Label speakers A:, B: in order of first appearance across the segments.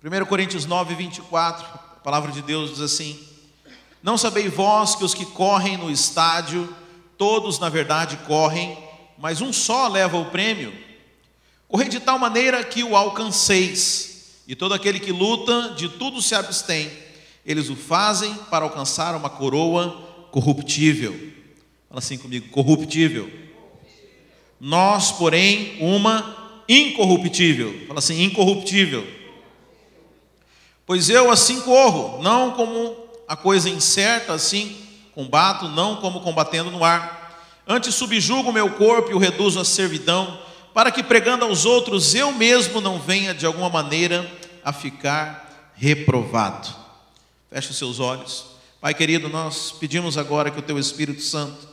A: 1 Coríntios 9, 24, a palavra de Deus diz assim: Não sabeis vós que os que correm no estádio, todos na verdade correm, mas um só leva o prêmio? Correi de tal maneira que o alcanceis, e todo aquele que luta, de tudo se abstém, eles o fazem para alcançar uma coroa corruptível. Fala assim comigo: corruptível. Nós, porém, uma incorruptível. Fala assim: incorruptível. Pois eu assim corro, não como a coisa incerta, assim combato, não como combatendo no ar. Antes subjugo o meu corpo e o reduzo à servidão, para que pregando aos outros eu mesmo não venha de alguma maneira a ficar reprovado. Feche os seus olhos. Pai querido, nós pedimos agora que o teu Espírito Santo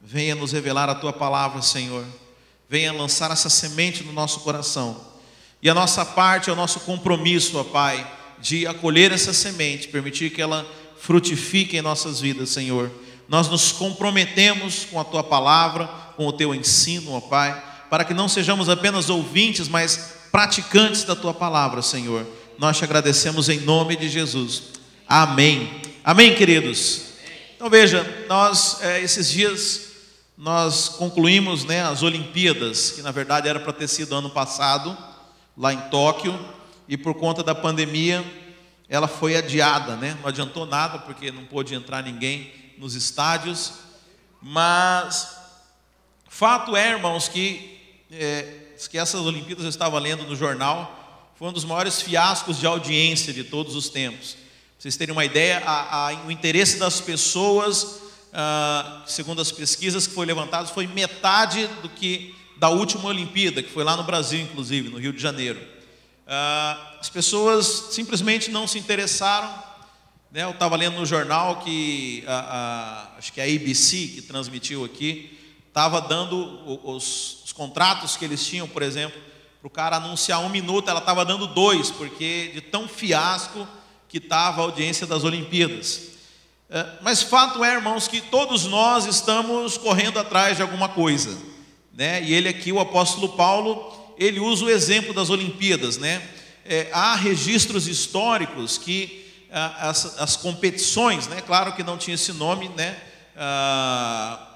A: venha nos revelar a tua palavra, Senhor. Venha lançar essa semente no nosso coração. E a nossa parte, é o nosso compromisso, ó Pai, de acolher essa semente, permitir que ela frutifique em nossas vidas, Senhor. Nós nos comprometemos com a tua palavra, com o teu ensino, ó Pai, para que não sejamos apenas ouvintes, mas praticantes da tua palavra, Senhor. Nós te agradecemos em nome de Jesus. Amém. Amém, queridos. Então veja, nós é, esses dias nós concluímos né, as Olimpíadas, que na verdade era para ter sido ano passado, lá em Tóquio, e por conta da pandemia ela foi adiada, né? Não adiantou nada porque não pôde entrar ninguém nos estádios, mas fato é, irmãos, que é, que essas Olimpíadas eu estava lendo no jornal, foi um dos maiores fiascos de audiência de todos os tempos. Pra vocês terem uma ideia, a, a, o interesse das pessoas, ah, segundo as pesquisas que foram levantadas, foi metade do que da última Olimpíada, que foi lá no Brasil, inclusive, no Rio de Janeiro. Ah, as pessoas simplesmente não se interessaram. Né? Eu estava lendo no jornal que a, a, acho que a ABC que transmitiu aqui estava dando os, os, contratos que eles tinham, por exemplo, para o cara anunciar um minuto, ela estava dando dois, porque de tão fiasco que estava a audiência das Olimpíadas. É, mas fato é, irmãos, que todos nós estamos correndo atrás de alguma coisa. Né? E ele aqui, o apóstolo Paulo, ele usa o exemplo das Olimpíadas, né? É, há registros históricos que ah, as, as, competições, né? Claro que não tinha esse nome, né? Ah,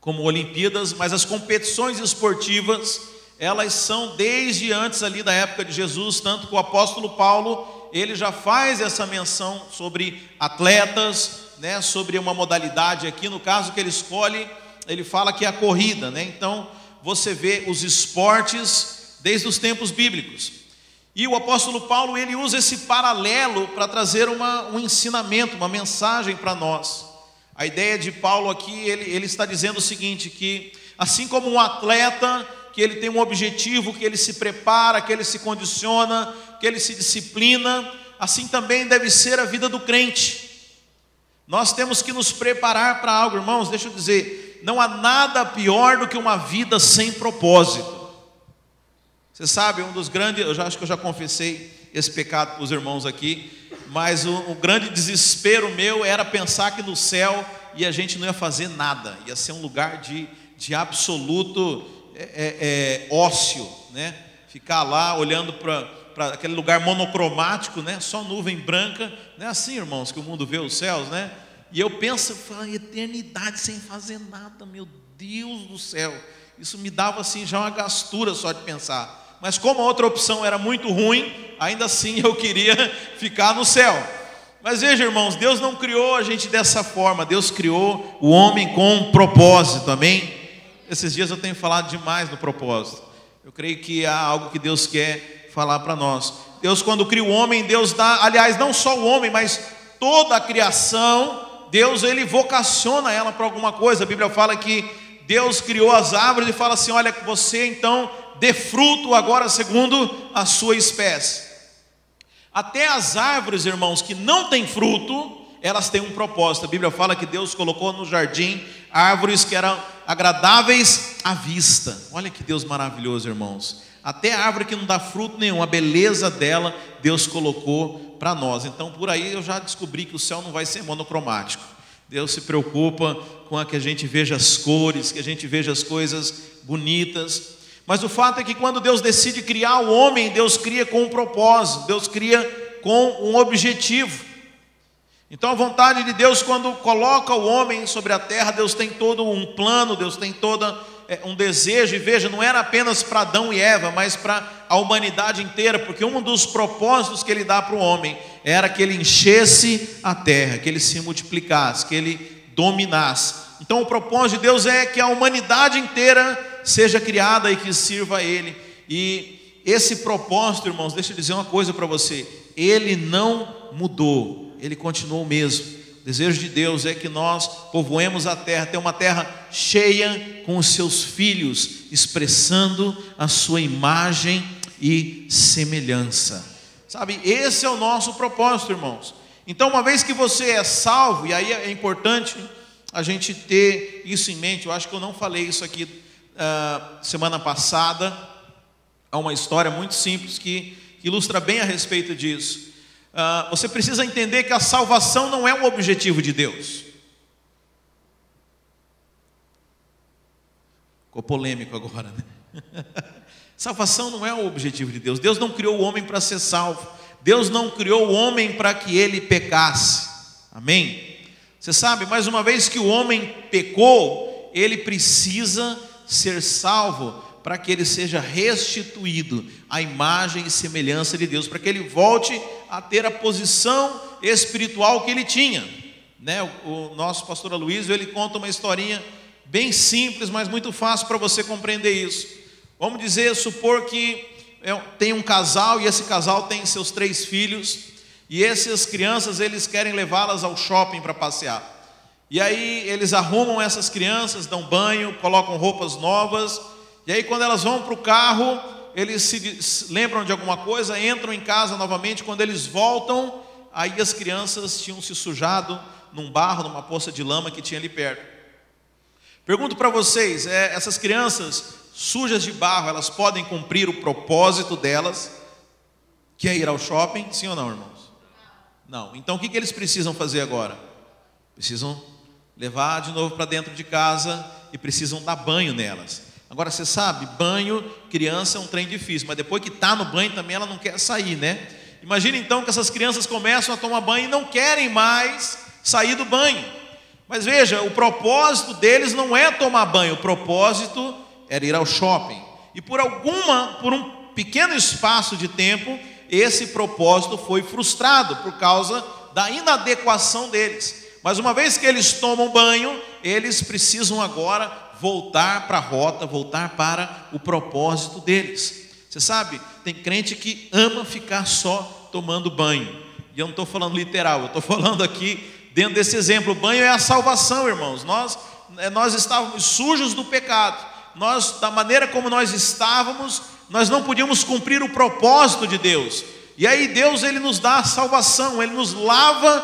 A: como Olimpíadas, mas as competições esportivas, elas são desde antes ali da época de Jesus, tanto que o apóstolo Paulo, ele já faz essa menção sobre atletas, né, sobre uma modalidade aqui, no caso que ele escolhe, ele fala que é a corrida, né? Então, você vê os esportes desde os tempos bíblicos. E o apóstolo Paulo, ele usa esse paralelo para trazer uma, um ensinamento, uma mensagem para nós. A ideia de Paulo aqui, ele, ele está dizendo o seguinte, que assim como um atleta, que ele tem um objetivo, que ele se prepara, que ele se condiciona, que ele se disciplina, assim também deve ser a vida do crente. Nós temos que nos preparar para algo, irmãos, deixa eu dizer, não há nada pior do que uma vida sem propósito. Você sabe, um dos grandes, eu já acho que eu já confessei esse pecado para os irmãos aqui, mas o, o grande desespero meu era pensar que no céu e a gente não ia fazer nada, ia ser um lugar de, de absoluto é, é, é, ócio, né? Ficar lá olhando para aquele lugar monocromático, né? Só nuvem branca, não é assim, irmãos, que o mundo vê os céus, né? E eu penso, falo, eternidade sem fazer nada, meu Deus do céu. Isso me dava assim já uma gastura só de pensar. Mas como a outra opção era muito ruim, ainda assim eu queria ficar no céu. Mas veja, irmãos, Deus não criou a gente dessa forma. Deus criou o homem com um propósito, amém? Esses dias eu tenho falado demais no propósito. Eu creio que há algo que Deus quer falar para nós. Deus, quando cria o homem, Deus dá, aliás, não só o homem, mas toda a criação Deus ele vocaciona ela para alguma coisa. A Bíblia fala que Deus criou as árvores e fala assim: olha, você então dê fruto agora segundo a sua espécie. Até as árvores, irmãos, que não têm fruto, elas têm um propósito. A Bíblia fala que Deus colocou no jardim árvores que eram agradáveis à vista. Olha que Deus maravilhoso, irmãos. Até a árvore que não dá fruto nenhum, a beleza dela, Deus colocou para nós. Então, por aí eu já descobri que o céu não vai ser monocromático. Deus se preocupa com a que a gente veja as cores, que a gente veja as coisas bonitas. Mas o fato é que quando Deus decide criar o homem, Deus cria com um propósito, Deus cria com um objetivo. Então a vontade de Deus, quando coloca o homem sobre a terra, Deus tem todo um plano, Deus tem todo é, um desejo, e veja, não era apenas para Adão e Eva, mas para a humanidade inteira, porque um dos propósitos que ele dá para o homem era que ele enchesse a terra, que ele se multiplicasse, que ele dominasse. Então o propósito de Deus é que a humanidade inteira seja criada e que sirva a Ele. E esse propósito, irmãos, deixa eu dizer uma coisa para você: ele não mudou, ele continuou o mesmo. Desejo de Deus é que nós povoemos a terra, ter uma terra cheia com os seus filhos, expressando a sua imagem e semelhança. Sabe, esse é o nosso propósito, irmãos. Então, uma vez que você é salvo, e aí é importante a gente ter isso em mente, eu acho que eu não falei isso aqui uh, semana passada, há uma história muito simples que ilustra bem a respeito disso. Uh, você precisa entender que a salvação não é um objetivo de Deus. Ficou polêmico agora, né? Salvação não é o objetivo de Deus. Deus não criou o homem para ser salvo. Deus não criou o homem para que ele pecasse. Amém? Você sabe, mais uma vez que o homem pecou, ele precisa ser salvo para que ele seja restituído à imagem e semelhança de Deus, para que ele volte a ter a posição espiritual que ele tinha. Né? O, o nosso pastor Aloysio, ele conta uma historinha bem simples, mas muito fácil para você compreender isso. Vamos dizer, supor que é, tem um casal e esse casal tem seus três filhos e essas crianças eles querem levá-las ao shopping para passear. E aí eles arrumam essas crianças, dão banho, colocam roupas novas e aí, quando elas vão para o carro, eles se lembram de alguma coisa, entram em casa novamente. Quando eles voltam, aí as crianças tinham se sujado num barro, numa poça de lama que tinha ali perto. Pergunto para vocês: é, essas crianças sujas de barro, elas podem cumprir o propósito delas, que é ir ao shopping? Sim ou não, irmãos? Não. Então o que, que eles precisam fazer agora? Precisam levar de novo para dentro de casa e precisam dar banho nelas. Agora você sabe, banho, criança é um trem difícil, mas depois que está no banho também ela não quer sair, né? Imagina então que essas crianças começam a tomar banho e não querem mais sair do banho. Mas veja, o propósito deles não é tomar banho, o propósito era ir ao shopping. E por alguma, por um pequeno espaço de tempo, esse propósito foi frustrado por causa da inadequação deles. Mas uma vez que eles tomam banho, eles precisam agora voltar para a rota, voltar para o propósito deles. Você sabe, tem crente que ama ficar só tomando banho. E eu não estou falando literal, eu estou falando aqui dentro desse exemplo. O banho é a salvação, irmãos. Nós, é, nós estávamos sujos do pecado. Nós, da maneira como nós estávamos, nós não podíamos cumprir o propósito de Deus. E aí Deus ele nos dá a salvação, ele nos lava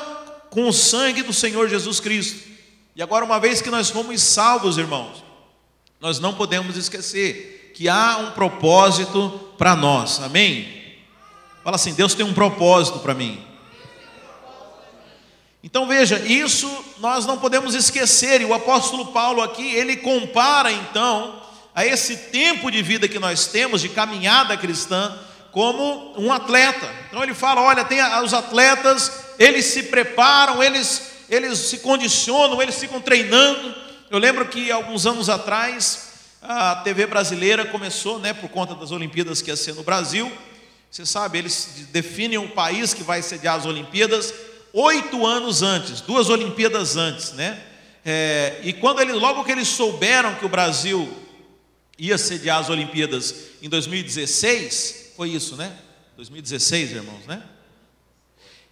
A: com o sangue do Senhor Jesus Cristo. E agora, uma vez que nós fomos salvos, irmãos, nós não podemos esquecer que há um propósito para nós, amém? Fala assim: Deus tem um propósito para mim. Então veja, isso nós não podemos esquecer, e o apóstolo Paulo aqui, ele compara então a esse tempo de vida que nós temos, de caminhada cristã, como um atleta. Então ele fala: olha, tem os atletas, eles se preparam, eles, eles se condicionam, eles ficam treinando. Eu lembro que alguns anos atrás a TV brasileira começou, né, por conta das Olimpíadas que ia ser no Brasil. Você sabe, eles definem o país que vai sediar as Olimpíadas oito anos antes, duas Olimpíadas antes, né? É, e quando eles, logo que eles souberam que o Brasil ia sediar as Olimpíadas em 2016, foi isso, né? 2016, irmãos, né?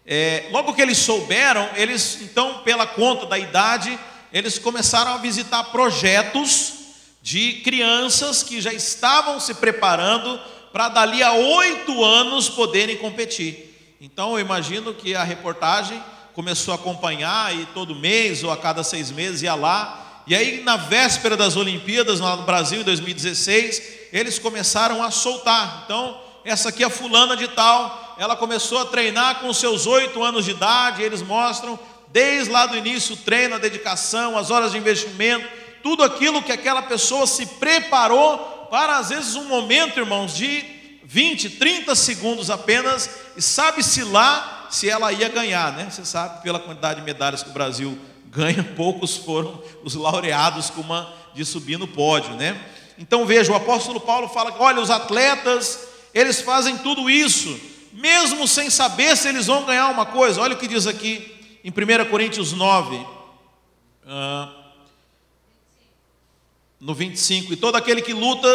A: É, logo que eles souberam, eles então, pela conta da idade, eles começaram a visitar projetos de crianças que já estavam se preparando para dali a oito anos poderem competir. Então eu imagino que a reportagem começou a acompanhar e todo mês ou a cada seis meses ia lá. E aí na véspera das Olimpíadas lá no Brasil em 2016 eles começaram a soltar. Então essa aqui é a fulana de tal, ela começou a treinar com seus oito anos de idade. Eles mostram desde lá do início, o treino, a dedicação, as horas de investimento, tudo aquilo que aquela pessoa se preparou para às vezes um momento, irmãos, de 20, 30 segundos apenas, e sabe-se lá se ela ia ganhar, né? Você sabe, pela quantidade de medalhas que o Brasil ganha, poucos foram os laureados com uma de subir no pódio, né? Então veja, o apóstolo Paulo fala que, olha, os atletas, eles fazem tudo isso, mesmo sem saber se eles vão ganhar uma coisa. Olha o que diz aqui em 1 Coríntios 9, ah, no 25: E todo aquele que luta,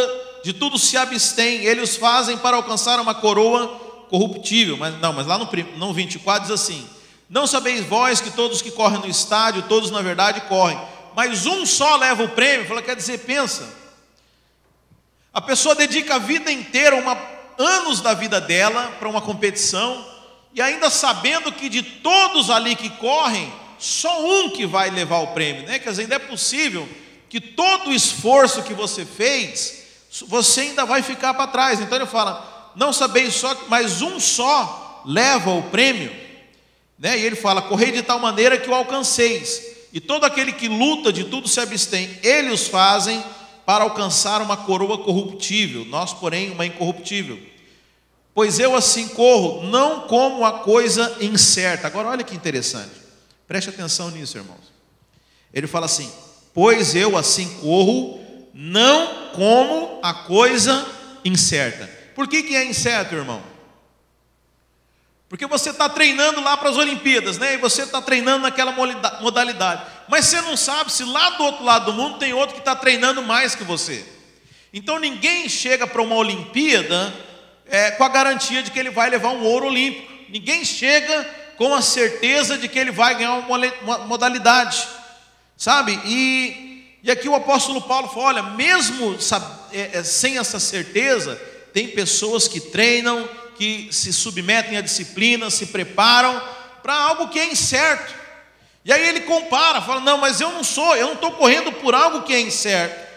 A: de tudo se abstém, eles fazem para alcançar uma coroa corruptível. Mas não, mas lá no, no 24 diz assim: Não sabeis vós que todos que correm no estádio, todos na verdade correm, mas um só leva o prêmio. Fala, quer dizer, pensa. A pessoa dedica a vida inteira, uma, anos da vida dela, para uma competição, e ainda sabendo que de todos ali que correm, só um que vai levar o prêmio, né? Quer dizer, ainda é possível que todo o esforço que você fez, você ainda vai ficar para trás. Então ele fala: não sabeis só, mas um só leva o prêmio, né? E ele fala: correi de tal maneira que o alcanceis. E todo aquele que luta de tudo se abstém, eles fazem para alcançar uma coroa corruptível, nós, porém, uma incorruptível. Pois eu assim corro, não como a coisa incerta. Agora, olha que interessante. Preste atenção nisso, irmãos. Ele fala assim: Pois eu assim corro, não como a coisa incerta. Por que, que é incerto, irmão? Porque você está treinando lá para as Olimpíadas, né? E você está treinando naquela modalidade. Mas você não sabe se lá do outro lado do mundo tem outro que está treinando mais que você. Então ninguém chega para uma Olimpíada é, com a garantia de que ele vai levar um ouro olímpico. Ninguém chega com a certeza de que ele vai ganhar uma modalidade, sabe? E, e aqui o apóstolo Paulo fala: olha, mesmo sabe, é, é, sem essa certeza, tem pessoas que treinam, que se submetem à disciplina, se preparam para algo que é incerto. E aí ele compara, fala: não, mas eu não sou, eu não estou correndo por algo que é incerto.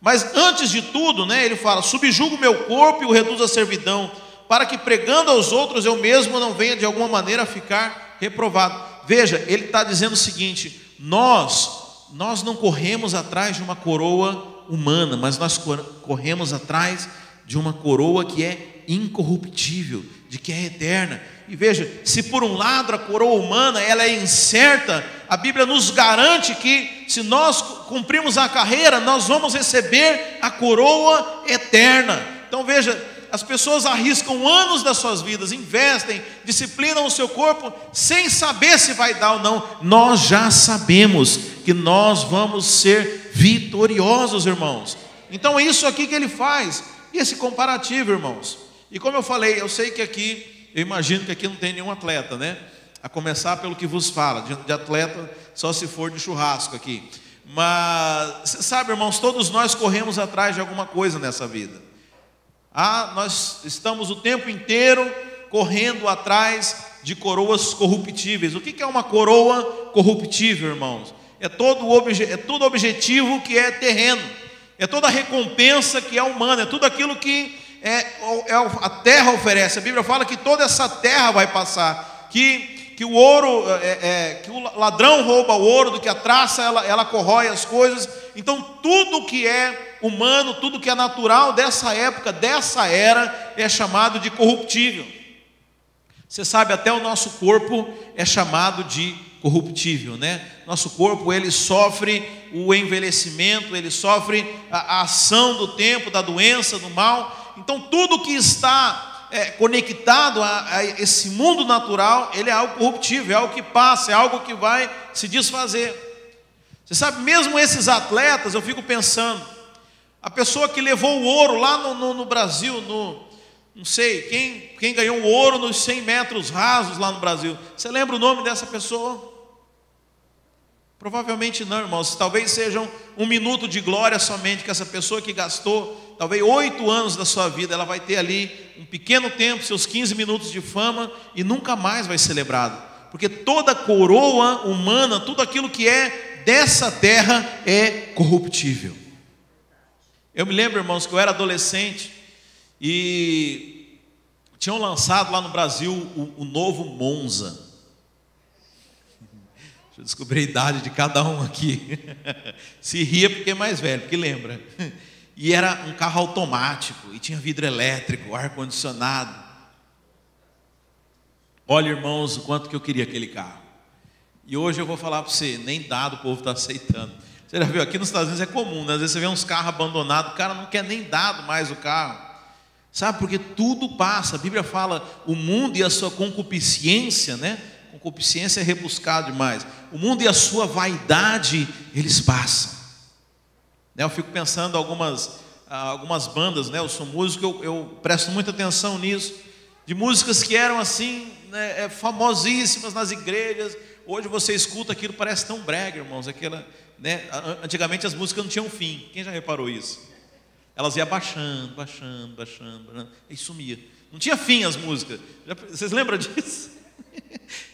A: Mas antes de tudo, né, ele fala: subjugo o meu corpo e o reduzo à servidão para que pregando aos outros eu mesmo não venha de alguma maneira ficar reprovado. Veja, ele está dizendo o seguinte: nós, nós não corremos atrás de uma coroa humana, mas nós corremos atrás de uma coroa que é incorruptível, de que é eterna. E veja, se por um lado a coroa humana ela é incerta, a Bíblia nos garante que se nós cumprimos a carreira, nós vamos receber a coroa eterna. Então veja, as pessoas arriscam anos das suas vidas, investem, disciplinam o seu corpo, sem saber se vai dar ou não. Nós já sabemos que nós vamos ser vitoriosos, irmãos. Então é isso aqui que ele faz. E esse comparativo, irmãos. E como eu falei, eu sei que aqui, eu imagino que aqui não tem nenhum atleta, né? A começar pelo que vos fala, de atleta só se for de churrasco aqui. Mas, sabe, irmãos, todos nós corremos atrás de alguma coisa nessa vida. Ah, nós estamos o tempo inteiro correndo atrás de coroas corruptíveis. O que é uma coroa corruptível, irmãos? É todo, obje, é todo objetivo que é terreno, é toda recompensa que é humana, é tudo aquilo que é, é, a terra oferece. A Bíblia fala que toda essa terra vai passar, que, que o ouro, é, é, que o ladrão rouba o ouro, do que a traça ela, ela corrói as coisas. Então tudo que é humano, tudo que é natural dessa época, dessa era, é chamado de corruptível. Você sabe, até o nosso corpo é chamado de corruptível, né? Nosso corpo ele sofre o envelhecimento, ele sofre a, ação do tempo, da doença, do mal. Então tudo que está é, conectado a, a, esse mundo natural, ele é algo corruptível, é algo que passa, é algo que vai se desfazer. Você sabe, mesmo esses atletas, eu fico pensando, a pessoa que levou o ouro lá no, no, no Brasil, no, não sei, quem, quem ganhou o ouro nos 100 metros rasos lá no Brasil. Você lembra o nome dessa pessoa? Provavelmente não, irmãos. Talvez sejam um minuto de glória somente que essa pessoa que gastou talvez oito anos da sua vida, ela vai ter ali um pequeno tempo, seus 15 minutos de fama e nunca mais vai ser lembrado. Porque toda coroa humana, tudo aquilo que é dessa terra é corruptível. Eu me lembro, irmãos, que eu era adolescente e tinham lançado lá no Brasil o, o novo Monza. Deixa eu descobrir a idade de cada um aqui. Se ria porque é mais velho, porque lembra. E era um carro automático, e tinha vidro elétrico, ar-condicionado. Olha, irmãos, o quanto que eu queria aquele carro. E hoje eu vou falar para você, nem dado o povo está aceitando. Você já viu, aqui nos Estados Unidos é comum, né? às vezes você vê uns carros abandonados, o cara não quer nem dado mais o carro. Sabe, porque tudo passa. A Bíblia fala, o mundo e a sua concupiscência, né? Concupiscência é rebuscado demais. O mundo e a sua vaidade, eles passam. Né, eu fico pensando algumas, ah, algumas bandas, né? Eu sou músico, eu, eu presto muita atenção nisso. De músicas que eram assim, né, é, famosíssimas nas igrejas. Hoje você escuta aquilo, parece tão brega, irmãos. Aquela, né? Antigamente as músicas não tinham fim. Quem já reparou isso? Elas iam baixando, baixando, baixando, baixando e sumia. Não tinha fim as músicas. Vocês lembram disso?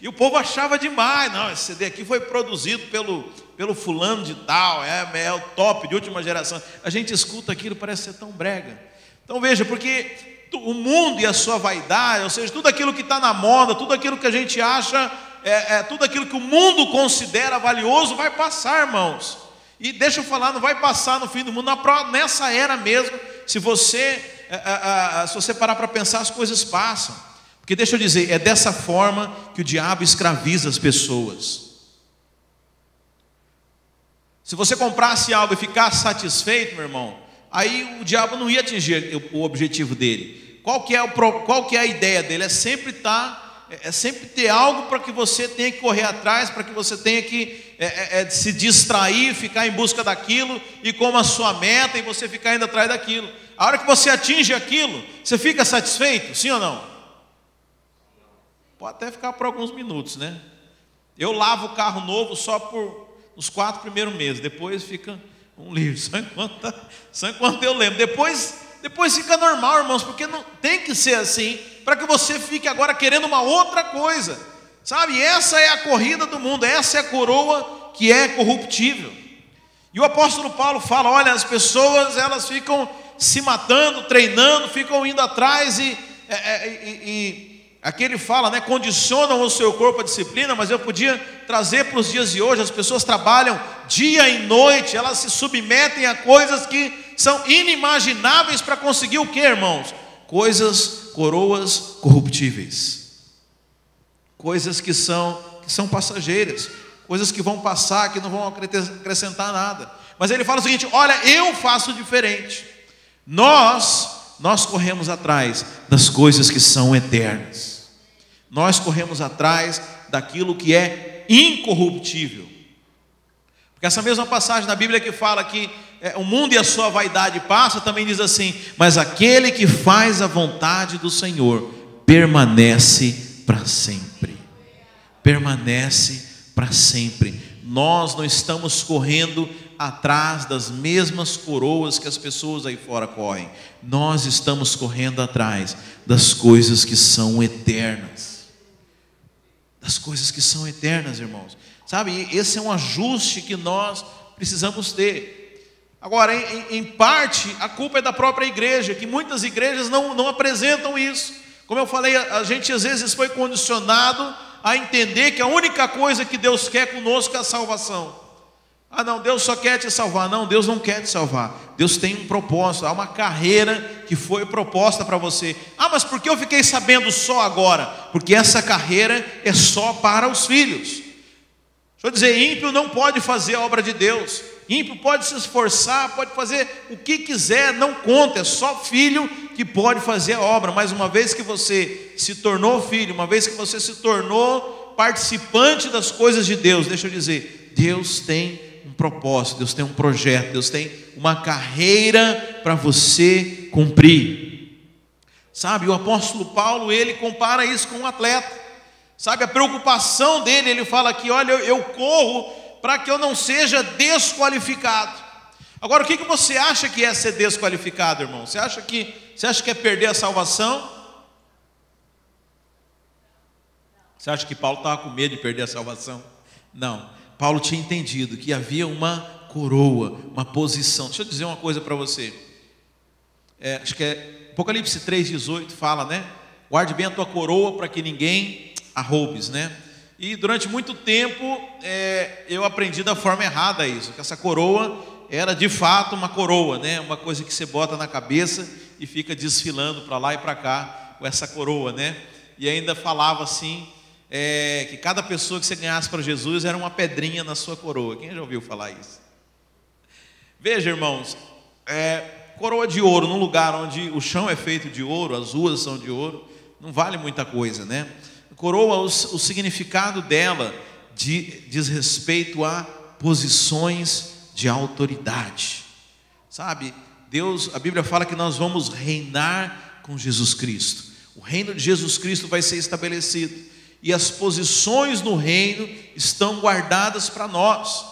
A: E o povo achava demais. Não, esse CD aqui foi produzido pelo, pelo fulano de tal, é, é o top de última geração. A gente escuta aquilo, parece ser tão brega. Então veja, porque o mundo e a sua vaidade, ou seja, tudo aquilo que está na moda, tudo aquilo que a gente acha, é, é, tudo aquilo que o mundo considera valioso, vai passar, irmãos. E deixa eu falar, não vai passar no fim do mundo, nessa era mesmo, se você, é, é, é, se você parar para pensar, as coisas passam. Porque deixa eu dizer, é dessa forma que o diabo escraviza as pessoas. Se você comprasse algo e ficasse satisfeito, meu irmão, aí o diabo não ia atingir o objetivo dele. Qual que é, o, qual que é a ideia dele? É sempre estar tá é, é sempre ter algo para que você tenha que correr atrás, para que você tenha que é, é, é, se distrair, ficar em busca daquilo, e como a sua meta, e você ficar indo atrás daquilo. A hora que você atinge aquilo, você fica satisfeito, sim ou não? Pode até ficar por alguns minutos, né? Eu lavo o carro novo só por os quatro primeiros meses, depois fica um livro, só enquanto, tá, só enquanto eu lembro. Depois, depois fica normal, irmãos, porque não tem que ser assim para que você fique agora querendo uma outra coisa. Sabe? Essa é a corrida do mundo, essa é a coroa que é corruptível. E o apóstolo Paulo fala: olha, as pessoas elas ficam se matando, treinando, ficam indo atrás e, é, é, e, e aqui ele fala, né? Condicionam o seu corpo à disciplina, mas eu podia trazer para os dias de hoje: as pessoas trabalham dia e noite, elas se submetem a coisas que são inimagináveis para conseguir o que, irmãos? Coisas coroas corruptíveis, coisas que são, que são passageiras, coisas que vão passar, que não vão acrescentar nada. Mas ele fala o seguinte: olha, eu faço diferente. Nós, nós corremos atrás das coisas que são eternas. Nós corremos atrás daquilo que é incorruptível. Porque essa mesma passagem na Bíblia que fala que é, o mundo e a sua vaidade passa, também diz assim: mas aquele que faz a vontade do Senhor permanece para sempre. Permanece para sempre. Nós não estamos correndo atrás das mesmas coroas que as pessoas aí fora correm. Nós estamos correndo atrás das coisas que são eternas. Das coisas que são eternas, irmãos. Sabe, esse é um ajuste que nós precisamos ter. Agora, em, em, parte, a culpa é da própria igreja, que muitas igrejas não, não apresentam isso. Como eu falei, a, a gente às vezes foi condicionado a entender que a única coisa que Deus quer conosco é a salvação. Ah, não, Deus só quer te salvar. Não, Deus não quer te salvar. Deus tem um propósito, há uma carreira que foi proposta para você. Ah, mas por que eu fiquei sabendo só agora? Porque essa carreira é só para os filhos. Deixa eu dizer, ímpio não pode fazer a obra de Deus. Ímpio pode se esforçar, pode fazer o que quiser, não conta, é só filho que pode fazer a obra. Mas uma vez que você se tornou filho, uma vez que você se tornou participante das coisas de Deus, deixa eu dizer, Deus tem propósito, Deus tem um projeto, Deus tem uma carreira para você cumprir. Sabe, o apóstolo Paulo, ele compara isso com um atleta. Sabe, a preocupação dele, ele fala aqui: olha, eu, eu corro para que eu não seja desqualificado. Agora, o que, que você acha que é ser desqualificado, irmão? Você acha que você acha que é perder a salvação? Você acha que Paulo estava com medo de perder a salvação? Não. Paulo tinha entendido que havia uma coroa, uma posição. Deixa eu dizer uma coisa para você. É, acho que é Apocalipse 3,18 fala, né? Guarde bem a tua coroa para que ninguém a roubes, né? E durante muito tempo é, eu aprendi da forma errada isso, que essa coroa era de fato uma coroa, né? Uma coisa que você bota na cabeça e fica desfilando para lá e para cá com essa coroa, né? E ainda falava assim é, que cada pessoa que você ganhasse para Jesus era uma pedrinha na sua coroa. Quem já ouviu falar isso? Veja, irmãos, é, coroa de ouro num lugar onde o chão é feito de ouro, as ruas são de ouro, não vale muita coisa, né? Coroa, o, o significado dela de, diz respeito a posições de autoridade, sabe? Deus, a Bíblia fala que nós vamos reinar com Jesus Cristo. O reino de Jesus Cristo vai ser estabelecido e as posições no reino estão guardadas para nós.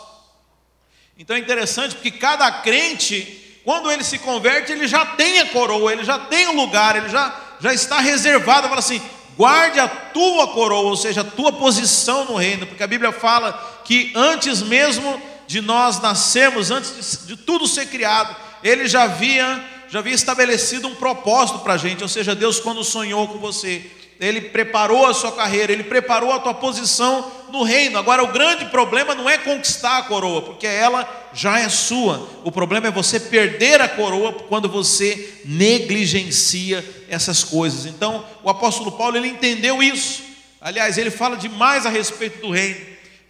A: Então é interessante porque cada crente, quando ele se converte, ele já tem a coroa, ele já tem o lugar, ele já, já está reservado. Fala assim: guarde a tua coroa, ou seja, a tua posição no reino, porque a Bíblia fala que antes mesmo de nós nascermos, antes de, de tudo ser criado, ele já havia, já havia estabelecido um propósito para a gente, ou seja, Deus, quando sonhou com você, ele preparou a sua carreira, ele preparou a tua posição no reino. Agora, o grande problema não é conquistar a coroa, porque ela já é sua. O problema é você perder a coroa quando você negligencia essas coisas. Então, o apóstolo Paulo ele entendeu isso. Aliás, ele fala demais a respeito do reino,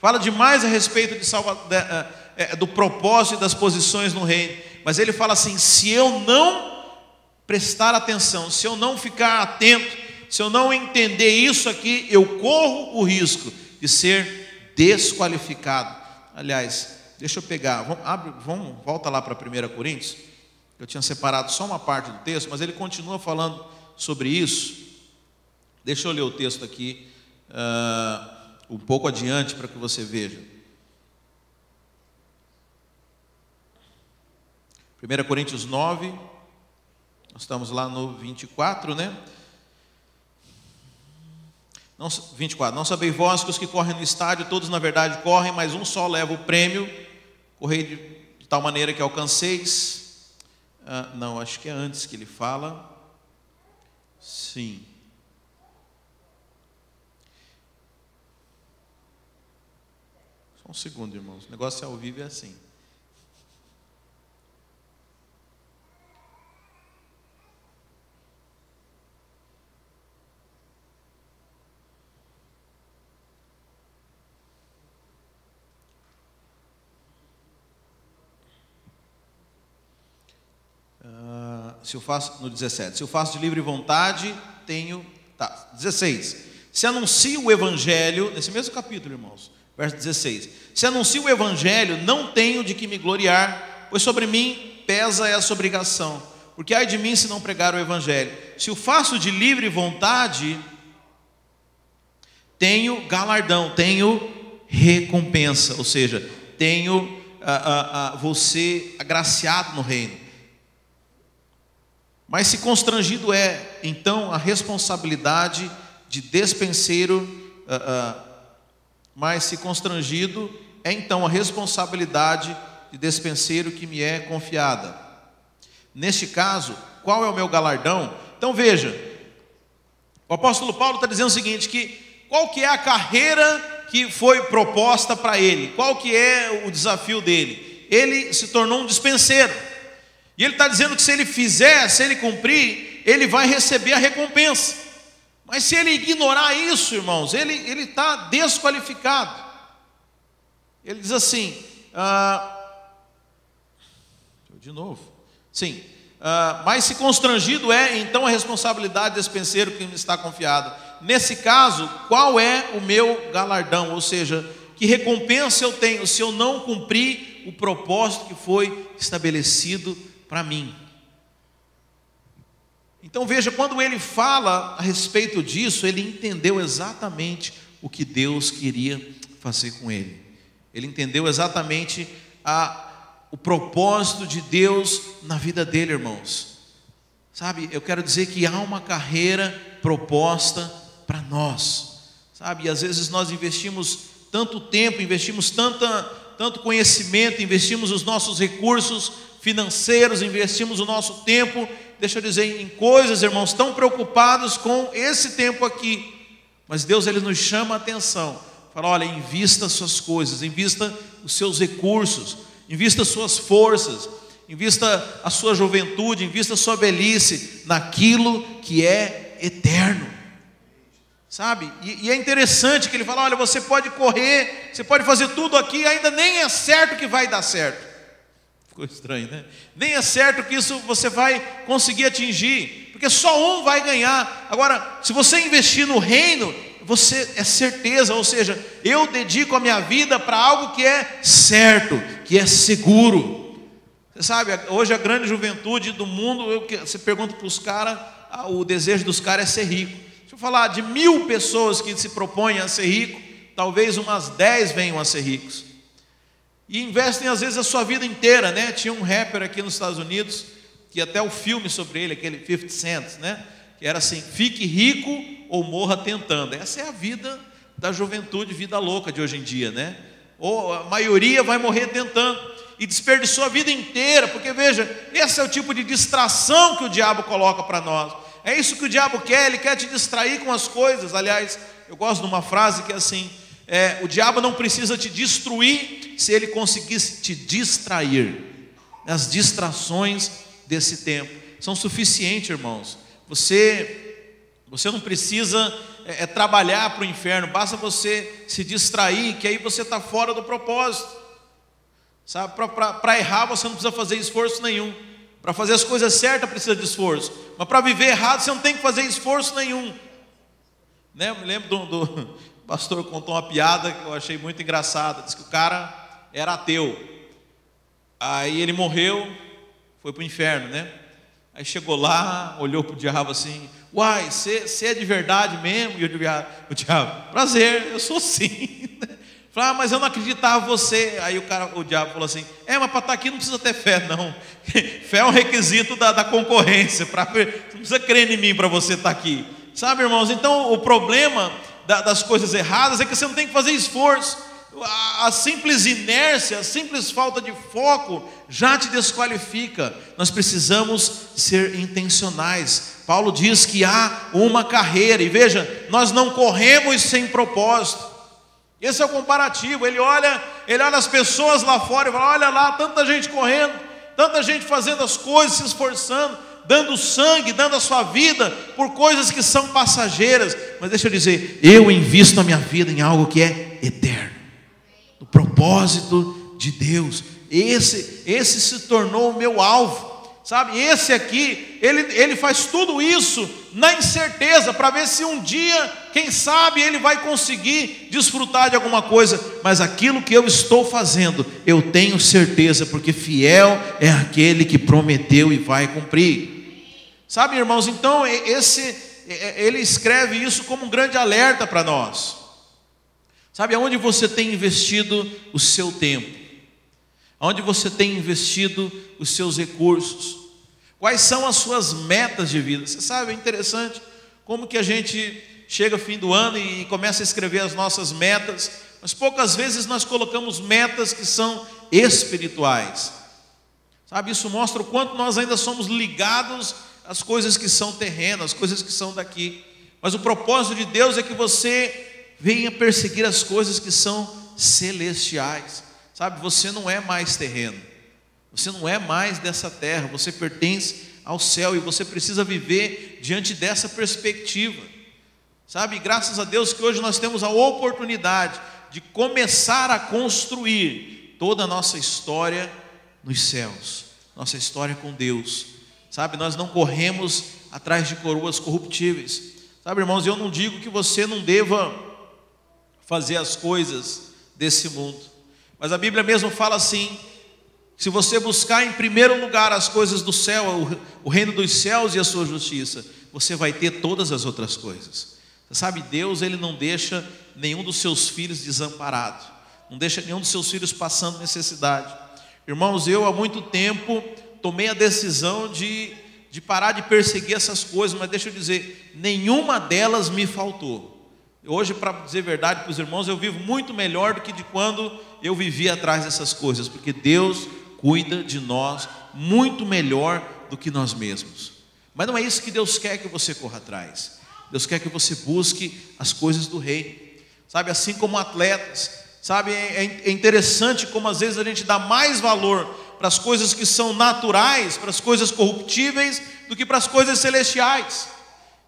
A: fala demais a respeito de salva, eh, eh, do propósito e das posições no reino. Mas ele fala assim: se eu não prestar atenção, se eu não ficar atento, se eu não entender isso aqui, eu corro o risco de ser desqualificado. Aliás, deixa eu pegar, vamos, abre, vamos volta lá para 1 Coríntios. Eu tinha separado só uma parte do texto, mas ele continua falando sobre isso. Deixa eu ler o texto aqui uh, um pouco adiante para que você veja. 1 Coríntios 9, nós estamos lá no 24, né? Não, 24. Não sabeis vós que os que correm no estádio, todos na verdade correm, mas um só leva o prêmio. Correi de, de tal maneira que alcanceis. Ah, não, acho que é antes que ele fala. Sim. Só um segundo, irmãos. O negócio é ao vivo é assim. Se eu faço no 17, se eu faço de livre vontade, tenho, tá, 16. Se anuncio o evangelho, nesse mesmo capítulo, irmãos, verso 16. Se anuncio o evangelho, não tenho de que me gloriar, pois sobre mim pesa essa obrigação. Porque ai de mim se não pregar o evangelho. Se o faço de livre vontade, tenho galardão, tenho recompensa, ou seja, tenho a, a, a, você agraciado no reino. Mas se constrangido é, então, a responsabilidade de despenseiro, uh, uh, mas se constrangido é então a responsabilidade de despenseiro que me é confiada. Neste caso, qual é o meu galardão? Então veja, o apóstolo Paulo está dizendo o seguinte: que qual que é a carreira que foi proposta para ele? Qual que é o desafio dele? Ele se tornou um dispenseiro. E ele está dizendo que se ele fizer, se ele cumprir, ele vai receber a recompensa. Mas se ele ignorar isso, irmãos, ele está desqualificado. Ele diz assim, ah, de novo, sim, ah, mas se constrangido é, então a responsabilidade desse penseiro que me está confiado. Nesse caso, qual é o meu galardão? Ou seja, que recompensa eu tenho se eu não cumprir o propósito que foi estabelecido para mim. Então veja, quando ele fala a respeito disso, ele entendeu exatamente o que Deus queria fazer com ele. Ele entendeu exatamente a, o propósito de Deus na vida dele, irmãos. Sabe, eu quero dizer que há uma carreira proposta para nós. Sabe, e às vezes nós investimos tanto tempo, investimos tanta, tanto conhecimento, investimos os nossos recursos financeiros, investimos o nosso tempo, deixa eu dizer, em coisas, irmãos, tão preocupados com esse tempo aqui. Mas Deus ele nos chama a atenção. Fala, olha, invista suas coisas, invista os seus recursos, invista suas forças, invista a sua juventude, invista a sua velhice naquilo que é eterno. Sabe? E, e, é interessante que ele fala: olha, você pode correr, você pode fazer tudo aqui, ainda nem é certo que vai dar certo. Ficou estranho, né? Nem é certo que isso você vai conseguir atingir, porque só um vai ganhar. Agora, se você investir no reino, você é certeza, ou seja, eu dedico a minha vida para algo que é certo, que é seguro. Você sabe, hoje a grande juventude do mundo, eu, você pergunta para os caras, ah, o desejo dos caras é ser rico eu falar de mil pessoas que se propõem a ser rico, talvez umas dez venham a ser ricos. E investem às vezes a sua vida inteira, né? Tinha um rapper aqui nos Estados Unidos, que até o filme sobre ele, aquele 50 Cent, né? Que era assim: fique rico ou morra tentando. Essa é a vida da juventude, vida louca de hoje em dia, né? Ou a maioria vai morrer tentando e desperdiçou a vida inteira, porque veja, esse é o tipo de distração que o diabo coloca para nós. É isso que o diabo quer, ele quer te distrair com as coisas. Aliás, eu gosto de uma frase que é assim: é, o diabo não precisa te destruir se ele conseguisse te distrair. As distrações desse tempo são suficientes, irmãos. Você, você não precisa é, é trabalhar para o inferno, basta você se distrair, que aí você está fora do propósito. Sabe, para errar você não precisa fazer esforço nenhum. Para fazer as coisas certas precisa de esforço. Mas para viver errado você não tem que fazer esforço nenhum. Né? Eu me lembro do, do pastor contou uma piada que eu achei muito engraçada. Diz que o cara era ateu. Aí ele morreu, foi para o inferno, né? Aí chegou lá, olhou para o diabo assim: Uai, você é de verdade mesmo? E o diabo, o diabo, prazer, eu sou sim. Falei, ah, mas eu não acreditava você. Aí o cara, o diabo falou assim: É, mas para estar tá aqui não precisa ter fé, não. fé é um requisito da, da concorrência. Pra, não precisa crer em mim para você estar tá aqui. Sabe, irmãos? Então o problema da, das coisas erradas é que você não tem que fazer esforço. A, a simples inércia, a simples falta de foco já te desqualifica. Nós precisamos ser intencionais. Paulo diz que há uma carreira, e veja, nós não corremos sem propósito. Esse é o comparativo. Ele olha, ele olha as pessoas lá fora e fala: olha lá, tanta gente correndo, tanta gente fazendo as coisas, se esforçando, dando sangue, dando a sua vida por coisas que são passageiras. Mas deixa eu dizer, eu invisto a minha vida em algo que é eterno, no propósito de Deus. Esse, esse se tornou o meu alvo. Sabe, esse aqui, ele, ele faz tudo isso na incerteza, para ver se um dia, quem sabe, ele vai conseguir desfrutar de alguma coisa, mas aquilo que eu estou fazendo, eu tenho certeza, porque fiel é aquele que prometeu e vai cumprir. Sabe, irmãos, então esse ele escreve isso como um grande alerta para nós. Sabe aonde você tem investido o seu tempo? Aonde você tem investido os seus recursos? Quais são as suas metas de vida? Você sabe, é interessante como que a gente chega fim do ano e começa a escrever as nossas metas, mas poucas vezes nós colocamos metas que são espirituais. Sabe, isso mostra o quanto nós ainda somos ligados às coisas que são terrenas, às coisas que são daqui. Mas o propósito de Deus é que você venha perseguir as coisas que são celestiais. Sabe, você não é mais terreno. Você não é mais dessa terra, você pertence ao céu e você precisa viver diante dessa perspectiva. Sabe, graças a Deus que hoje nós temos a oportunidade de começar a construir toda a nossa história nos céus, nossa história com Deus. Sabe, nós não corremos atrás de coroas corruptíveis. Sabe, irmãos, eu não digo que você não deva fazer as coisas desse mundo, mas a Bíblia mesmo fala assim: se você buscar em primeiro lugar as coisas do céu, o reino dos céus e a sua justiça, você vai ter todas as outras coisas. Sabe, Deus ele não deixa nenhum dos seus filhos desamparado, não deixa nenhum dos seus filhos passando necessidade. Irmãos, eu há muito tempo tomei a decisão de, de parar de perseguir essas coisas, mas deixa eu dizer, nenhuma delas me faltou. Hoje, para dizer verdade para os irmãos, eu vivo muito melhor do que de quando eu vivia atrás dessas coisas, porque Deus cuida de nós muito melhor do que nós mesmos. Mas não é isso que Deus quer que você corra atrás. Deus quer que você busque as coisas do rei. Sabe, assim como atletas, sabe, é, é interessante como às vezes a gente dá mais valor para as coisas que são naturais, para as coisas corruptíveis, do que para as coisas celestiais.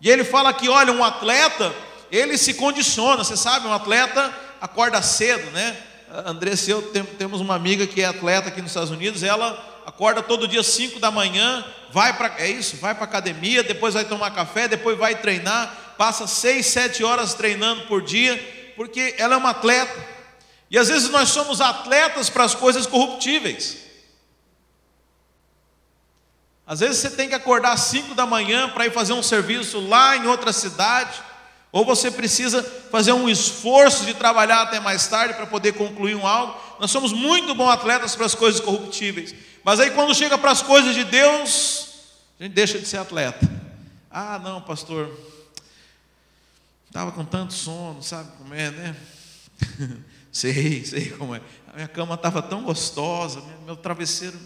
A: E ele fala que, olha, um atleta, ele se condiciona, você sabe, um atleta acorda cedo, né? Andressa e eu temos uma amiga que é atleta aqui nos Estados Unidos, ela acorda todo dia 5 da manhã, vai para é isso, vai para academia, depois vai tomar café, depois vai treinar, passa 6, 7 horas treinando por dia, porque ela é uma atleta. E às vezes nós somos atletas para as coisas corruptíveis. Às vezes você tem que acordar às 5 da manhã para ir fazer um serviço lá em outra cidade. Ou você precisa fazer um esforço de trabalhar até mais tarde para poder concluir um algo. Nós somos muito bons atletas para as coisas corruptíveis. Mas aí quando chega para as coisas de Deus, a gente deixa de ser atleta. Ah, não, pastor. Estava com tanto sono, sabe como é, né? sei, sei como é. A minha cama estava tão gostosa, meu travesseiro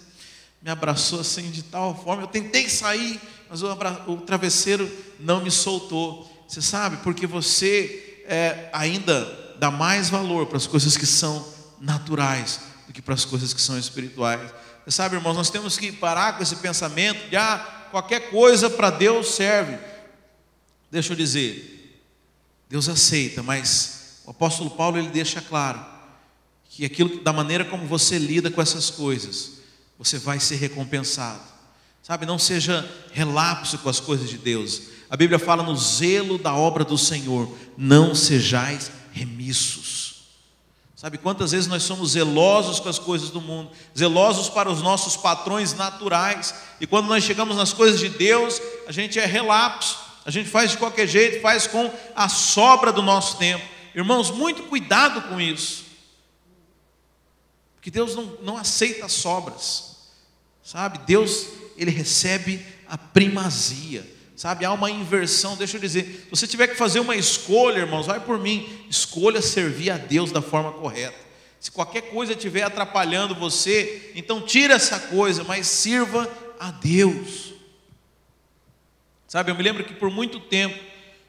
A: me abraçou assim de tal forma. Eu tentei sair, mas o, o travesseiro não me soltou. Você sabe, porque você é, ainda dá mais valor para as coisas que são naturais do que para as coisas que são espirituais. Você sabe, irmãos, nós temos que parar com esse pensamento de ah, qualquer coisa para Deus serve. Deixa eu dizer, Deus aceita, mas o apóstolo Paulo ele deixa claro que aquilo da maneira como você lida com essas coisas, você vai ser recompensado. Sabe, não seja relapso com as coisas de Deus. A Bíblia fala no zelo da obra do Senhor, não sejais remissos. Sabe quantas vezes nós somos zelosos com as coisas do mundo, zelosos para os nossos patrões naturais, e quando nós chegamos nas coisas de Deus, a gente é relapso, a gente faz de qualquer jeito, faz com a sobra do nosso tempo. Irmãos, muito cuidado com isso, porque Deus não, não aceita sobras, sabe? Deus, Ele recebe a primazia. Sabe, há uma inversão, deixa eu dizer. Se você tiver que fazer uma escolha, irmãos, vai por mim. Escolha servir a Deus da forma correta. Se qualquer coisa estiver atrapalhando você, então tira essa coisa, mas sirva a Deus. Sabe, eu me lembro que por muito tempo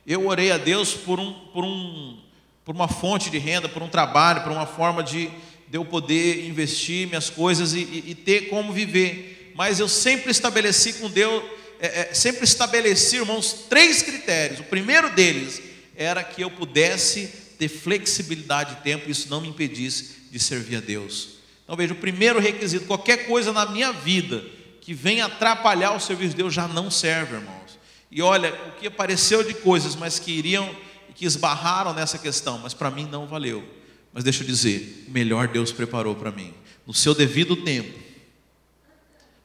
A: eu orei a Deus por, um, por, um, por uma fonte de renda, por um trabalho, por uma forma de, de eu poder investir minhas coisas e, e, e ter como viver. Mas eu sempre estabeleci com Deus é, é, sempre estabeleci, irmãos, três critérios. O primeiro deles era que eu pudesse ter flexibilidade de tempo, e isso não me impedisse de servir a Deus. Então veja, o primeiro requisito, qualquer coisa na minha vida que venha atrapalhar o serviço de Deus já não serve, irmãos. E olha, o que apareceu de coisas, mas que iriam, que esbarraram nessa questão, mas para mim não valeu. Mas deixa eu dizer, o melhor Deus preparou para mim, no seu devido tempo.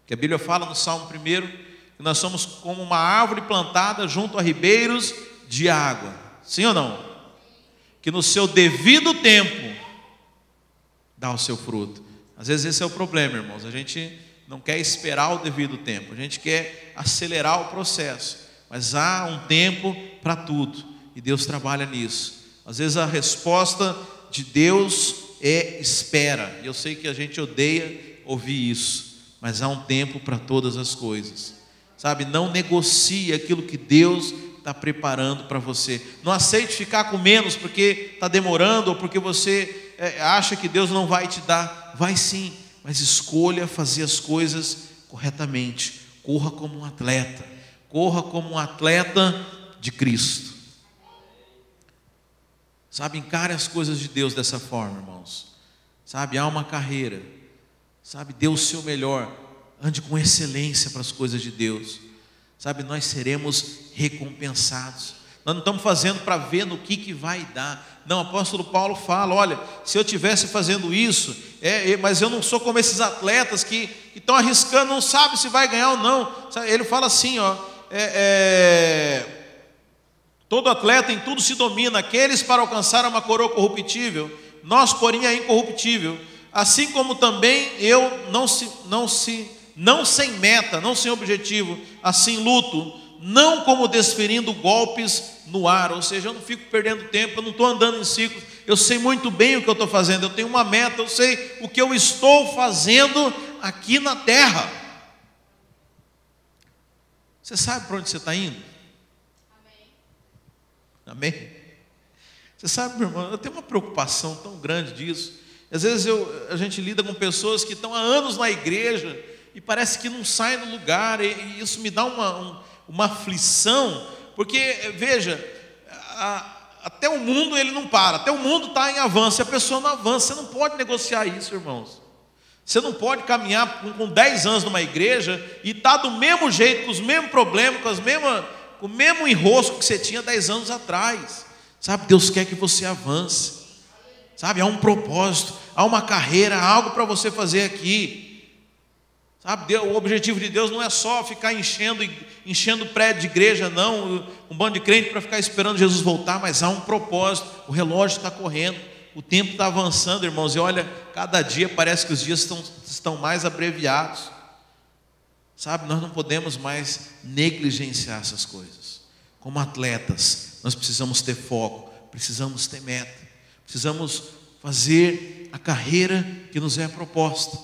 A: Que a Bíblia fala no Salmo 1 que nós somos como uma árvore plantada junto a ribeiros de água. Sim ou não? Que no seu devido tempo dá o seu fruto. Às vezes esse é o problema, irmãos. A gente não quer esperar o devido tempo, a gente quer acelerar o processo. Mas há um tempo para tudo, e Deus trabalha nisso. Às vezes a resposta de Deus é espera. Eu sei que a gente odeia ouvir isso, mas há um tempo para todas as coisas sabe? Não negocie aquilo que Deus está preparando para você. Não aceite ficar com menos porque está demorando ou porque você é, acha que Deus não vai te dar. Vai sim, mas escolha fazer as coisas corretamente. Corra como um atleta. Corra como um atleta de Cristo. Sabe, encare as coisas de Deus dessa forma, irmãos. Sabe, há uma carreira. Sabe, dê o seu melhor ande com excelência para as coisas de Deus. Sabe, nós seremos recompensados. Nós não estamos fazendo para ver no que, que vai dar. Não, o apóstolo Paulo fala: olha, se eu tivesse fazendo isso, é, é, mas eu não sou como esses atletas que estão arriscando, não sabe se vai ganhar ou não. Ele fala assim: ó, é, é, todo atleta em tudo se domina, aqueles para alcançar uma coroa corruptível, nós, porém, é incorruptível. Assim como também eu não se, não se não sem meta, não sem objetivo, assim luto, não como desferindo golpes no ar, ou seja, eu não fico perdendo tempo, eu não estou andando em ciclos, eu sei muito bem o que eu estou fazendo, eu tenho uma meta, eu sei o que eu estou fazendo aqui na terra. Você sabe para onde você está indo? Amém? Você sabe, meu irmão, eu tenho uma preocupação tão grande disso. Às vezes eu, a gente lida com pessoas que estão há anos na igreja e parece que não saem do lugar, e, isso me dá uma, um, uma aflição, porque, veja, a, até o mundo ele não para, até o mundo está em avanço, e a pessoa não avança, você não pode negociar isso, irmãos. Você não pode caminhar com, com 10 anos numa igreja e estar tá do mesmo jeito, com os mesmos problemas, com, as mesmas, o mesmo enrosco que você tinha 10 anos atrás. Sabe, Deus quer que você avance. Sabe, há um propósito, há uma carreira, há algo para você fazer aqui. Sabe, o objetivo de Deus não é só ficar enchendo, enchendo prédio de igreja, não, um bando de crente para ficar esperando Jesus voltar, mas há um propósito. O relógio está correndo, o tempo está avançando, irmãos, e olha, cada dia parece que os dias estão, estão mais abreviados. Sabe, nós não podemos mais negligenciar essas coisas. Como atletas, nós precisamos ter foco, precisamos ter meta, precisamos fazer a carreira que nos é proposta.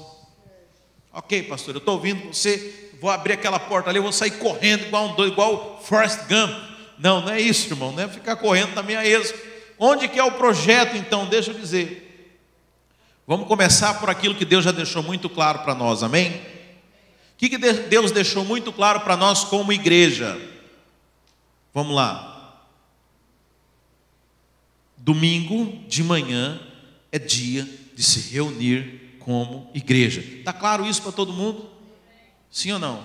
A: Ok, pastor, eu estou ouvindo você, vou abrir aquela porta ali, eu vou sair correndo igual um doido, igual Forrest Gump. Não, não é isso, irmão, não é ficar correndo também a esmo. Onde que é o projeto, então? Deixa eu dizer. Vamos começar por aquilo que Deus já deixou muito claro para nós, amém? O que, que Deus deixou muito claro para nós como igreja? Vamos lá. Domingo de manhã é dia de se reunir como igreja. Está claro isso para todo mundo? Sim ou não?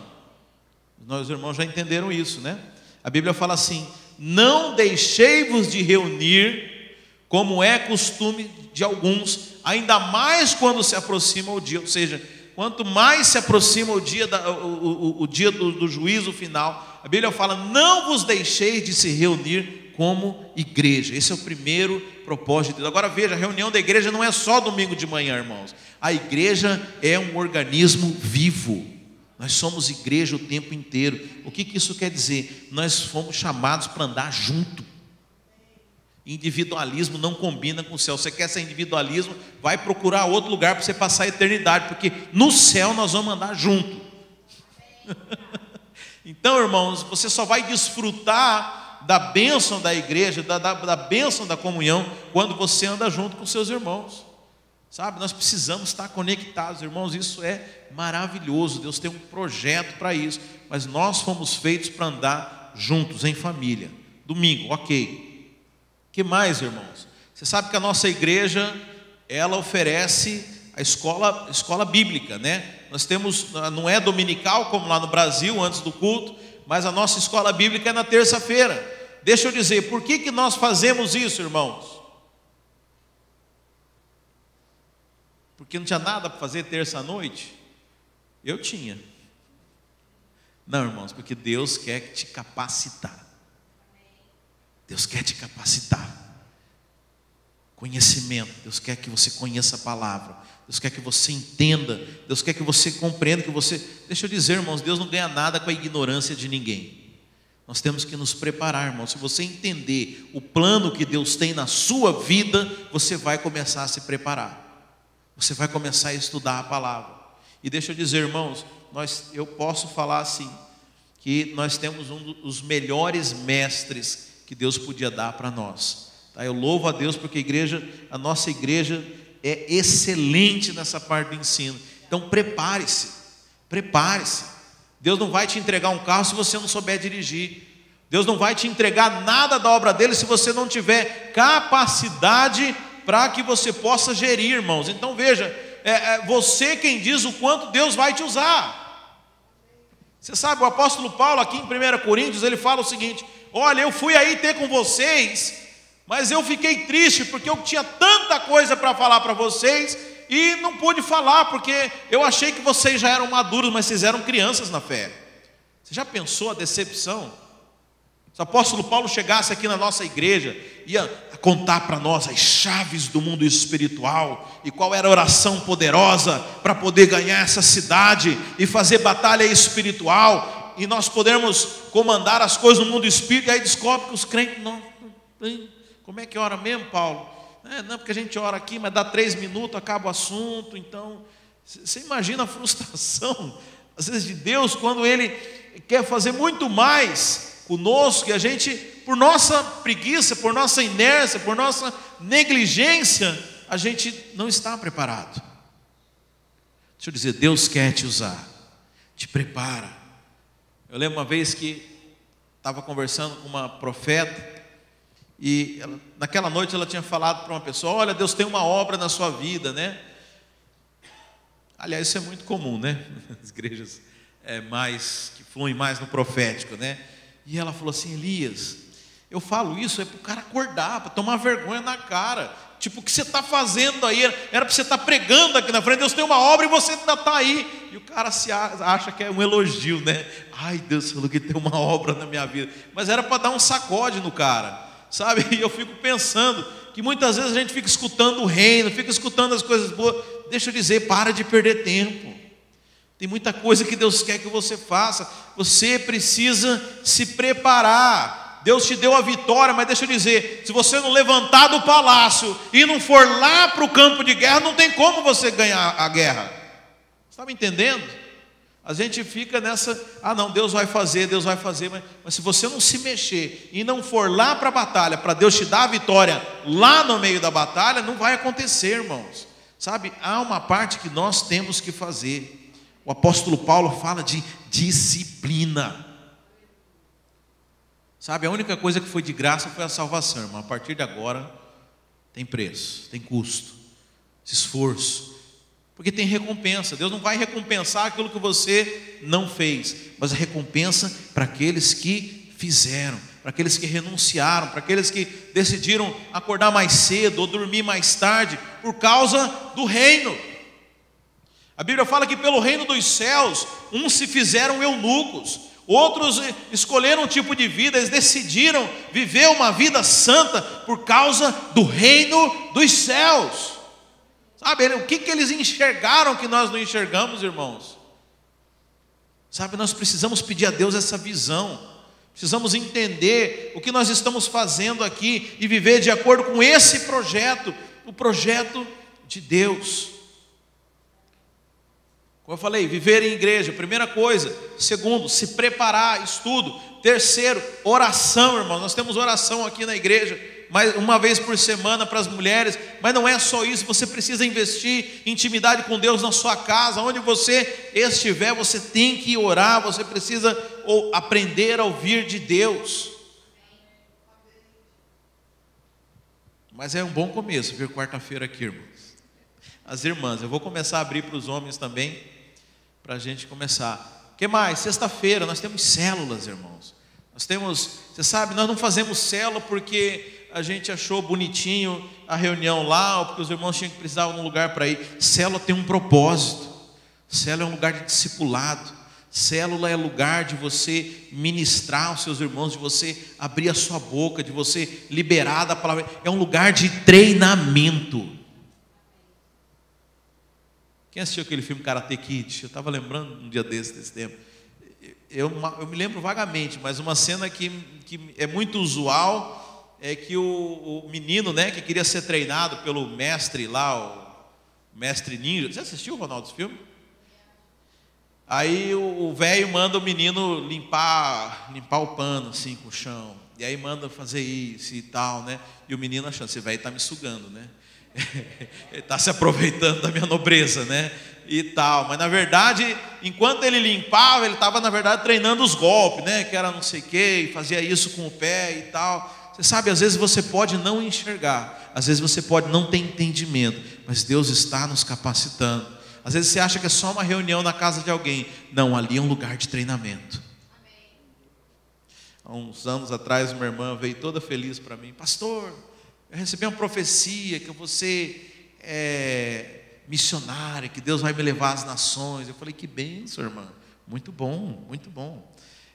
A: Nós irmãos já entenderam isso, né? A Bíblia fala assim: Não deixei-vos de reunir, como é costume de alguns, ainda mais quando se aproxima o dia. Ou seja, quanto mais se aproxima o dia, da, o, o, o, dia do, do juízo final, a Bíblia fala: Não vos deixeis de se reunir como igreja. Esse é o primeiro propósito de Deus. Agora veja, a reunião da igreja não é só domingo de manhã, irmãos. A igreja é um organismo vivo. Nós somos igreja o tempo inteiro. O que, que isso quer dizer? Nós fomos chamados para andar junto. Individualismo não combina com o céu. Você quer ser individualismo? Vai procurar outro lugar para você passar a eternidade, porque no céu nós vamos andar junto. então, irmãos, você só vai desfrutar da bênção da igreja, da, da, da bênção da comunhão, quando você anda junto com seus irmãos. Sabe, nós precisamos estar conectados, irmãos, isso é maravilhoso. Deus tem um projeto para isso, mas nós fomos feitos para andar juntos, em família. Domingo, ok. Que mais, irmãos? Você sabe que a nossa igreja, ela oferece a escola, escola bíblica, né? Nós temos, não é dominical como lá no Brasil, antes do culto, mas a nossa escola bíblica é na terça-feira. Deixa eu dizer, por que, que nós fazemos isso, irmãos? Porque não tinha nada para fazer terça-noite? Eu tinha. Não, irmãos, porque Deus quer te capacitar. Deus quer te capacitar. Conhecimento, Deus quer que você conheça a palavra. Deus quer que você entenda, Deus quer que você compreenda, que você. Deixa eu dizer, irmãos, Deus não ganha nada com a ignorância de ninguém. Nós temos que nos preparar, irmãos. Se você entender o plano que Deus tem na sua vida, você vai começar a se preparar. Você vai começar a estudar a palavra. E deixa eu dizer, irmãos, nós, eu posso falar assim, que nós temos um dos melhores mestres que Deus podia dar para nós. Tá? Eu louvo a Deus porque a igreja, a nossa igreja é excelente nessa parte do ensino. Então prepare-se, prepare-se. Deus não vai te entregar um carro se você não souber dirigir. Deus não vai te entregar nada da obra dele se você não tiver capacidade para que você possa gerir, irmãos. Então veja, é, é você quem diz o quanto Deus vai te usar. Você sabe, o apóstolo Paulo, aqui em 1 Coríntios, ele fala o seguinte: Olha, eu fui aí ter com vocês mas eu fiquei triste porque eu tinha tanta coisa para falar para vocês e não pude falar porque eu achei que vocês já eram maduros, mas vocês eram crianças na fé. Você já pensou a decepção? Se o apóstolo Paulo chegasse aqui na nossa igreja, ia contar para nós as chaves do mundo espiritual e qual era a oração poderosa para poder ganhar essa cidade e fazer batalha espiritual e nós podermos comandar as coisas no mundo espírito, e aí descobre que os crentes não como é que ora mesmo, Paulo? É, não, porque a gente ora aqui, mas dá três minutos, acaba o assunto. Então, você imagina a frustração, às vezes, de Deus, quando Ele quer fazer muito mais conosco, e a gente por nossa preguiça, por nossa inércia, por nossa negligência, a gente não está preparado. Deixa eu dizer, Deus quer te usar, te prepara. Eu lembro uma vez que estava conversando com uma profeta, e ela, naquela noite ela tinha falado para uma pessoa: Olha, Deus tem uma obra na sua vida, né? Aliás, isso é muito comum, né? As igrejas é, mais que fluem mais no profético, né? E ela falou assim: Elias, eu falo isso é para o cara acordar, para tomar vergonha na cara. Tipo, o que você está fazendo aí? Era para você estar tá pregando aqui na frente. Deus tem uma obra e você ainda está aí. E o cara se acha que é um elogio, né? Ai, Deus falou que tem uma obra na minha vida. Mas era para dar um sacode no cara, sabe? E eu fico pensando que muitas vezes a gente fica escutando o reino, fica escutando as coisas boas. Deixa eu dizer, para de perder tempo. Tem muita coisa que Deus quer que você faça. Você precisa se preparar. Deus te deu a vitória, mas deixa eu dizer: se você não levantar do palácio e não for lá para o campo de guerra, não tem como você ganhar a guerra. Você está me entendendo? A gente fica nessa, ah não, Deus vai fazer, Deus vai fazer, mas, mas se você não se mexer e não for lá para a batalha, para Deus te dar a vitória lá no meio da batalha, não vai acontecer, irmãos. Sabe, há uma parte que nós temos que fazer. O apóstolo Paulo fala de disciplina. Sabe, a única coisa que foi de graça foi a salvação, irmão. A partir de agora tem preço, tem custo, esforço. Porque tem recompensa. Deus não vai recompensar aquilo que você não fez, mas a recompensa para aqueles que fizeram, para aqueles que renunciaram, para aqueles que decidiram acordar mais cedo ou dormir mais tarde por causa do reino. A Bíblia fala que pelo reino dos céus, uns se fizeram eunucos, Outros escolheram um tipo de vida, eles decidiram viver uma vida santa por causa do reino dos céus. Sabe, o que, que eles enxergaram que nós não enxergamos, irmãos? Sabe, nós precisamos pedir a Deus essa visão, precisamos entender o que nós estamos fazendo aqui e viver de acordo com esse projeto, o projeto de Deus. Como eu falei, viver em igreja, primeira coisa. Segundo, se preparar, estudo. Terceiro, oração, irmão. Nós temos oração aqui na igreja, mais uma vez por semana para as mulheres, mas não é só isso, você precisa investir intimidade com Deus na sua casa, onde você estiver, você tem que orar, você precisa aprender a ouvir de Deus. Mas é um bom começo vir quarta-feira aqui, irmãos. As irmãs, eu vou começar a abrir para os homens também para a gente começar. Que mais? Sexta-feira nós temos células, irmãos. Nós temos, você sabe, nós não fazemos célula porque a gente achou bonitinho a reunião lá, ou porque os irmãos tinham que precisar de um lugar para ir. Célula tem um propósito. Célula é um lugar de discipulado. Célula é lugar de você ministrar aos seus irmãos, de você abrir a sua boca, de você liberar da palavra. É um lugar de treinamento. Quem assistiu aquele filme Karate Kid? Eu estava lembrando um dia desse, desse tempo. Eu, eu, me lembro vagamente, mas uma cena que, que é muito usual é que o, o, menino, né, que queria ser treinado pelo mestre lá, o mestre ninja. Você assistiu, Ronaldo, esse filme? Aí o velho manda o menino limpar, limpar o pano assim com o chão. E aí manda fazer isso e tal, né? E o menino achando, esse velho está me sugando, né? ele está se aproveitando da minha nobreza, né? E tal. Mas na verdade, enquanto ele limpava, ele estava, na verdade, treinando os golpes, né? Que era não sei o e fazia isso com o pé e tal. Você sabe, às vezes você pode não enxergar, às vezes você pode não ter entendimento, mas Deus está nos capacitando. Às vezes você acha que é só uma reunião na casa de alguém. Não, ali é um lugar de treinamento. Há uns anos atrás, uma irmã veio toda feliz para mim, pastor eu recebi uma profecia que você é missionária, que Deus vai me levar às nações. Eu falei, que benção, irmã. Muito bom, muito bom.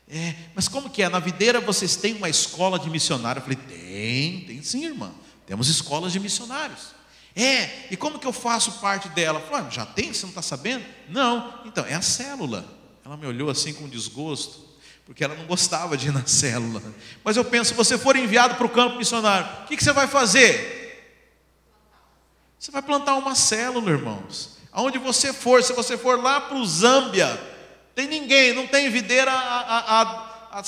A: É, mas como que é? Na videira vocês têm uma escola de missionário? Eu falei, tem, tem sim, irmã. Temos escolas de missionários. É, e como que eu faço parte dela? Eu falei, ah, já tem, você não está sabendo? Não, então, é a célula. Ela me olhou assim com desgosto porque ela não gostava de ir na célula. Mas eu penso, se você for enviado para o campo missionário, o que, que você vai fazer? Você vai plantar uma célula, irmãos. Aonde você for, se você for lá para o Zâmbia, tem ninguém, não tem videira a, a, a,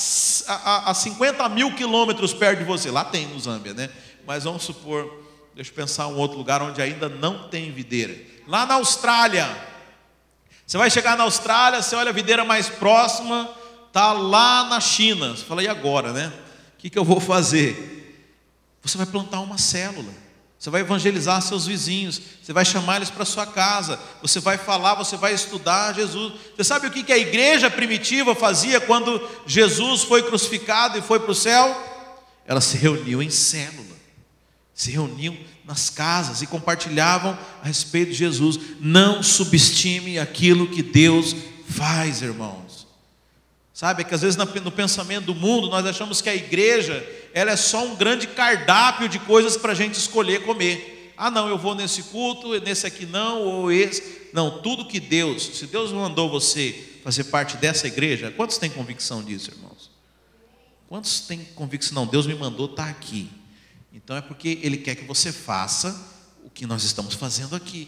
A: a, a 50 mil quilômetros perto de você. Lá tem no Zâmbia, né? Mas vamos supor, deixa eu pensar um outro lugar onde ainda não tem videira. Lá na Austrália. Você vai chegar na Austrália, você olha a videira mais próxima, tá lá na China. Você fala, e agora, né? O que, que eu vou fazer? Você vai plantar uma célula. Você vai evangelizar seus vizinhos, você vai chamar eles para sua casa, você vai falar, você vai estudar Jesus. Você sabe o que a igreja primitiva fazia quando Jesus foi crucificado e foi para o céu? Ela se reuniu em célula, se reuniam nas casas e compartilhavam a respeito de Jesus. Não subestime aquilo que Deus faz, irmãos. Sabe, é que às vezes no pensamento do mundo nós achamos que a igreja ela é só um grande cardápio de coisas para a gente escolher comer. Ah, não, eu vou nesse culto, nesse aqui não, ou esse. Não, tudo que Deus, se Deus mandou você fazer parte dessa igreja, quantos têm convicção disso, irmãos? Quantos têm convicção? Não, Deus me mandou estar tá aqui. Então é porque Ele quer que você faça o que nós estamos fazendo aqui.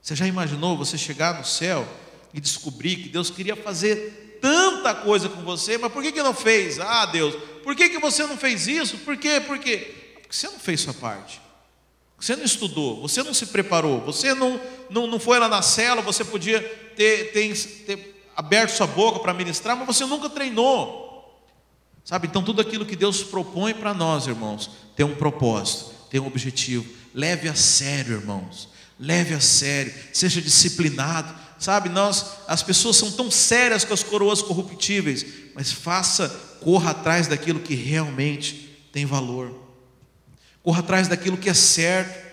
A: Você já imaginou você chegar no céu e descobrir que Deus queria fazer tanta coisa com você, mas por que, que não fez? Ah, Deus, por que, que você não fez isso? Por quê? Por quê? Porque você não fez sua parte. Você não estudou, você não se preparou, você não, não, não foi lá na cela, você podia ter, ter, ter aberto sua boca para ministrar, mas você nunca treinou. Sabe? Então, tudo aquilo que Deus propõe para nós, irmãos, tem um propósito, tem um objetivo. Leve a sério, irmãos. Leve a sério, seja disciplinado sabe? Nós, as pessoas são tão sérias com as coroas corruptíveis, mas faça, corra atrás daquilo que realmente tem valor. Corra atrás daquilo que é certo.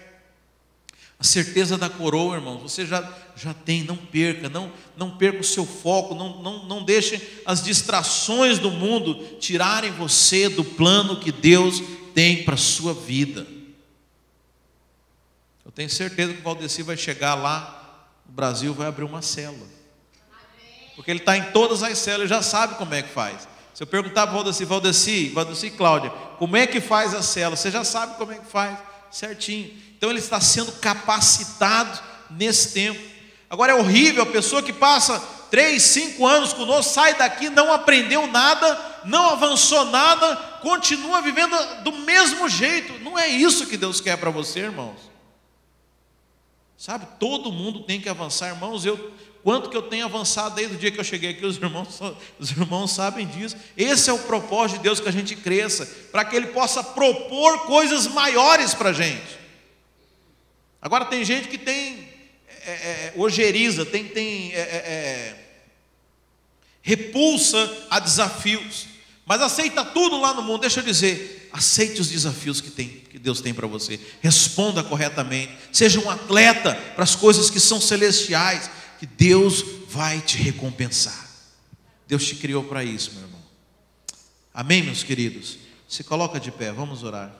A: A certeza da coroa, irmão, você já, já tem, não perca, não, não perca o seu foco, não, não, não deixe as distrações do mundo tirarem você do plano que Deus tem para a sua vida. Eu tenho certeza que o Valdeci vai chegar lá o Brasil vai abrir uma célula. Porque ele está em todas as células, já sabe como é que faz. Se eu perguntar para o Valdeci, Valdeci, Valdeci Cláudia, como é que faz a célula? Você já sabe como é que faz, certinho. Então ele está sendo capacitado nesse tempo. Agora é horrível a pessoa que passa três, cinco anos conosco, sai daqui, não aprendeu nada, não avançou nada, continua vivendo do mesmo jeito. Não é isso que Deus quer para você, irmãos. Sabe, todo mundo tem que avançar, irmãos. Eu, quanto que eu tenho avançado desde o dia que eu cheguei aqui, os irmãos, os irmãos sabem disso. Esse é o propósito de Deus que a gente cresça, para que Ele possa propor coisas maiores para a gente. Agora tem gente que tem é, é, ojeriza, tem, tem é, é, é, repulsa a desafios, mas aceita tudo lá no mundo. Deixa eu dizer, Aceite os desafios que, tem, que Deus tem para você. Responda corretamente. Seja um atleta para as coisas que são celestiais, que Deus vai te recompensar. Deus te criou para isso, meu irmão. Amém, meus queridos? Se coloca de pé, vamos orar.